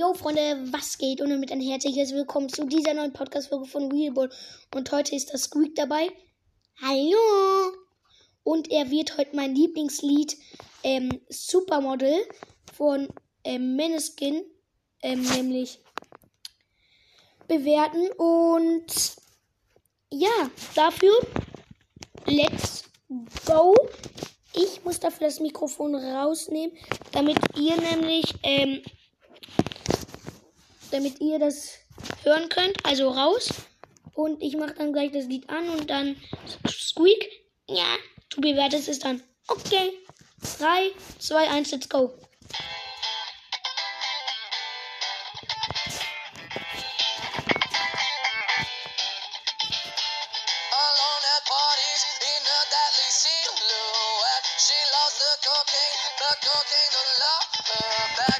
Yo, Freunde, was geht? Und damit ein herzliches Willkommen zu dieser neuen Podcast-Folge von Wheelball. Und heute ist das Squeak dabei. Hallo! Und er wird heute mein Lieblingslied ähm, Supermodel von ähm, Meneskin ähm, nämlich bewerten. Und ja, dafür let's go. Ich muss dafür das Mikrofon rausnehmen, damit ihr nämlich ähm, damit ihr das hören könnt. Also raus. Und ich mache dann gleich das Lied an und dann Squeak. Ja, du bewertest es dann. Okay. 3, 2, 1, let's go. She loves the cocaine, the cocaine to love her back.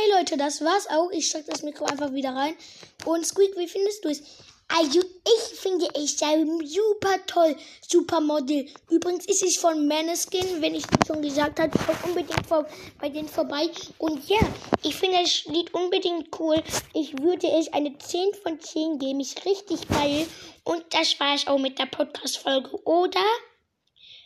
Okay, Leute, das war's auch. Ich steck das Mikro einfach wieder rein. Und Squeak, wie findest du es? Also, ich finde es super toll. Supermodel. Übrigens ist es von Maneskin, wenn ich das schon gesagt habe. Schaut unbedingt vor, bei denen vorbei. Und ja, ich finde das Lied unbedingt cool. Ich würde es eine 10 von 10 geben. Ist richtig geil. Und das war's auch mit der Podcast-Folge, oder?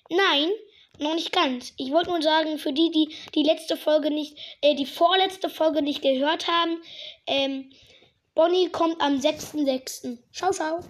Nein, noch nicht ganz. Ich wollte nur sagen, für die, die die letzte Folge nicht, äh, die vorletzte Folge nicht gehört haben, ähm, Bonnie kommt am 6.6. Ciao, ciao.